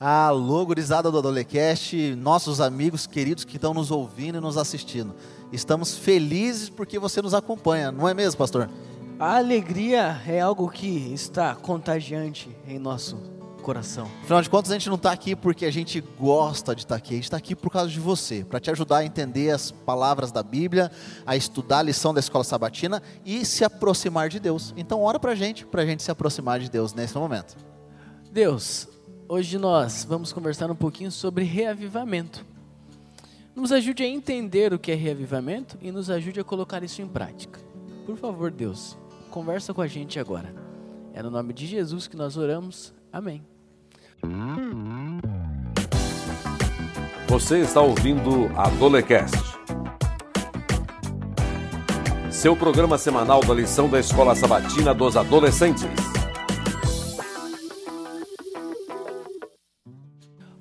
Alô, gurizada do Adolecast, nossos amigos queridos que estão nos ouvindo e nos assistindo. Estamos felizes porque você nos acompanha, não é mesmo, pastor? A alegria é algo que está contagiante em nosso coração. Afinal de contas, a gente não está aqui porque a gente gosta de estar aqui, a gente está aqui por causa de você, para te ajudar a entender as palavras da Bíblia, a estudar a lição da escola sabatina e se aproximar de Deus. Então, ora para a gente, para a gente se aproximar de Deus nesse momento. Deus, hoje nós vamos conversar um pouquinho sobre reavivamento. Nos ajude a entender o que é reavivamento e nos ajude a colocar isso em prática. Por favor, Deus, conversa com a gente agora. É no nome de Jesus que nós oramos. Amém. Você está ouvindo a Dolecast. Seu programa semanal da lição da Escola Sabatina dos Adolescentes.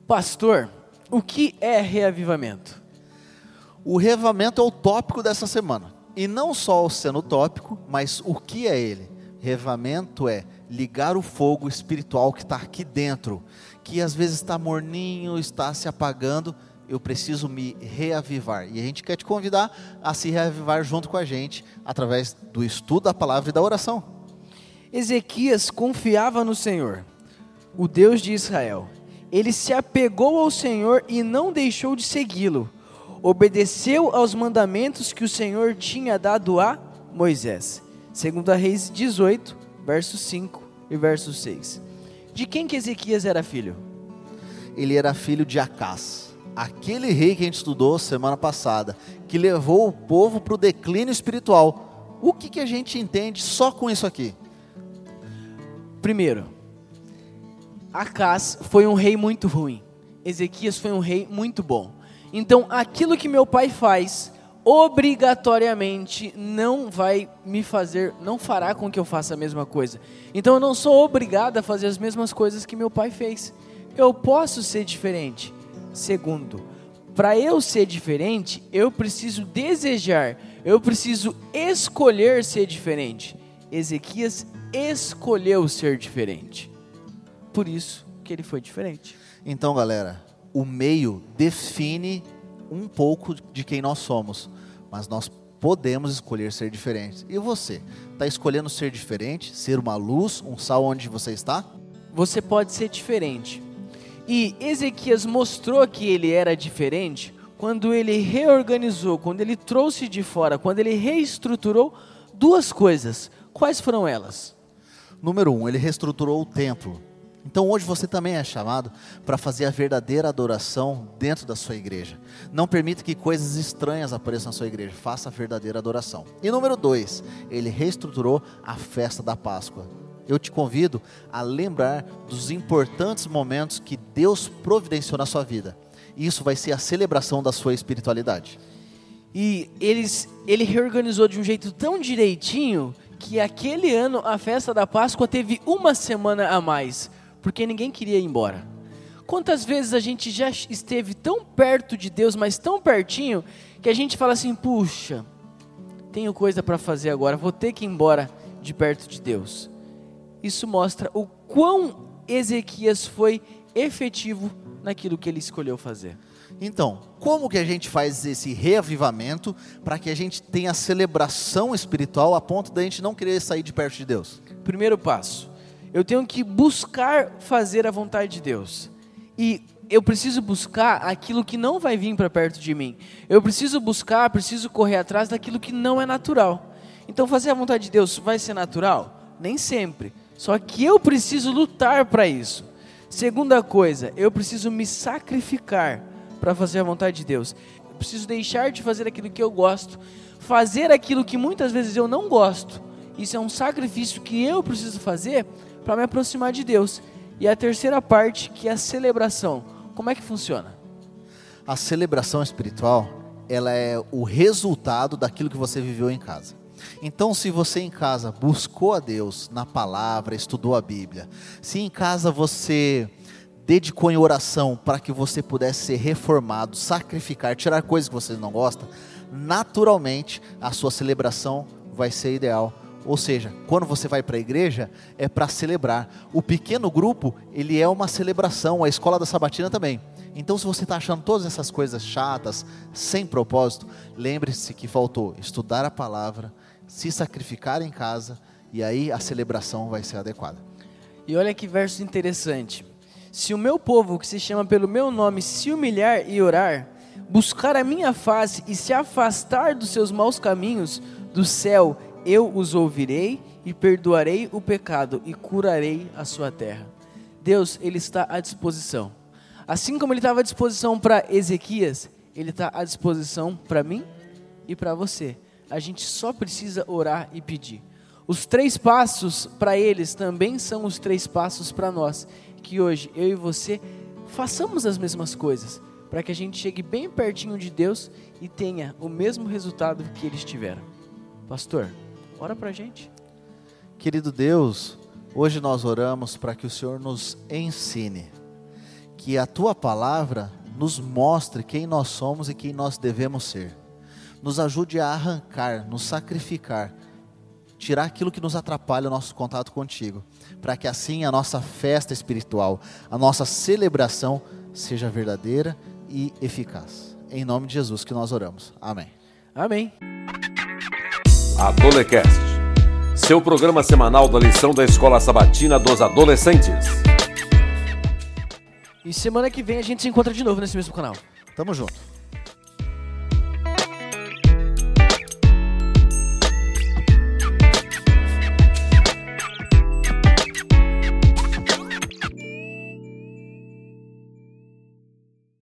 Pastor, o que é reavivamento? O reavivamento é o tópico dessa semana. E não só sendo tópico, mas o que é ele? Reavivamento é ligar o fogo espiritual que está aqui dentro, que às vezes está morninho, está se apagando. Eu preciso me reavivar. E a gente quer te convidar a se reavivar junto com a gente, através do estudo da palavra e da oração. Ezequias confiava no Senhor, o Deus de Israel. Ele se apegou ao Senhor e não deixou de segui-lo. Obedeceu aos mandamentos que o Senhor tinha dado a Moisés. Segundo a Reis 18, verso 5 e verso 6. De quem que Ezequias era filho? Ele era filho de Acás, aquele rei que a gente estudou semana passada, que levou o povo para o declínio espiritual. O que, que a gente entende só com isso aqui? Primeiro, Acás foi um rei muito ruim. Ezequias foi um rei muito bom. Então, aquilo que meu pai faz, obrigatoriamente não vai me fazer, não fará com que eu faça a mesma coisa. Então, eu não sou obrigado a fazer as mesmas coisas que meu pai fez. Eu posso ser diferente. Segundo, para eu ser diferente, eu preciso desejar, eu preciso escolher ser diferente. Ezequias escolheu ser diferente. Por isso que ele foi diferente. Então, galera, o meio define um pouco de quem nós somos, mas nós podemos escolher ser diferentes. E você, está escolhendo ser diferente, ser uma luz, um sal onde você está? Você pode ser diferente. E Ezequias mostrou que ele era diferente quando ele reorganizou, quando ele trouxe de fora, quando ele reestruturou duas coisas. Quais foram elas? Número um, ele reestruturou o templo. Então hoje você também é chamado para fazer a verdadeira adoração dentro da sua igreja. Não permita que coisas estranhas apareçam na sua igreja. Faça a verdadeira adoração. E número dois, ele reestruturou a festa da Páscoa. Eu te convido a lembrar dos importantes momentos que Deus providenciou na sua vida. Isso vai ser a celebração da sua espiritualidade. E eles, ele reorganizou de um jeito tão direitinho que aquele ano a festa da Páscoa teve uma semana a mais porque ninguém queria ir embora. Quantas vezes a gente já esteve tão perto de Deus, mas tão pertinho, que a gente fala assim: puxa, tenho coisa para fazer agora, vou ter que ir embora de perto de Deus. Isso mostra o quão Ezequias foi efetivo naquilo que ele escolheu fazer. Então, como que a gente faz esse reavivamento para que a gente tenha celebração espiritual a ponto da gente não querer sair de perto de Deus? Primeiro passo, eu tenho que buscar fazer a vontade de Deus. E eu preciso buscar aquilo que não vai vir para perto de mim. Eu preciso buscar, preciso correr atrás daquilo que não é natural. Então, fazer a vontade de Deus vai ser natural? Nem sempre. Só que eu preciso lutar para isso. Segunda coisa, eu preciso me sacrificar para fazer a vontade de Deus. Eu preciso deixar de fazer aquilo que eu gosto, fazer aquilo que muitas vezes eu não gosto. Isso é um sacrifício que eu preciso fazer para me aproximar de Deus. E a terceira parte, que é a celebração. Como é que funciona? A celebração espiritual, ela é o resultado daquilo que você viveu em casa. Então, se você em casa buscou a Deus na palavra, estudou a Bíblia, se em casa você dedicou em oração para que você pudesse ser reformado, sacrificar, tirar coisas que você não gosta, naturalmente a sua celebração vai ser ideal Ou seja, quando você vai para a igreja, é para celebrar. O pequeno grupo, ele é uma celebração, a escola da sabatina também. Então, se você está achando todas essas coisas chatas, sem propósito, lembre-se que faltou estudar a palavra, se sacrificar em casa, e aí a celebração vai ser adequada. E olha que verso interessante. Se o meu povo, que se chama pelo meu nome, se humilhar e orar, buscar a minha face e se afastar dos seus maus caminhos, do céu eu os ouvirei e perdoarei o pecado e curarei a sua terra. Deus, ele está à disposição. Assim como ele estava à disposição para Ezequias, ele está à disposição para mim e para você. A gente só precisa orar e pedir. Os três passos para eles também são os três passos para nós. Que hoje eu e você façamos as mesmas coisas, para que a gente chegue bem pertinho de Deus e tenha o mesmo resultado que eles tiveram. Pastor, ora para a gente. Querido Deus, hoje nós oramos para que o Senhor nos ensine, que a tua palavra nos mostre quem nós somos e quem nós devemos ser. Nos ajude a arrancar, nos sacrificar, tirar aquilo que nos atrapalha o nosso contato contigo, para que assim a nossa festa espiritual, a nossa celebração seja verdadeira e eficaz. Em nome de Jesus que nós oramos. Amém. Amém. Adolecast, seu programa semanal da lição da Escola Sabatina dos Adolescentes. E semana que vem a gente se encontra de novo nesse mesmo canal. Tamo junto.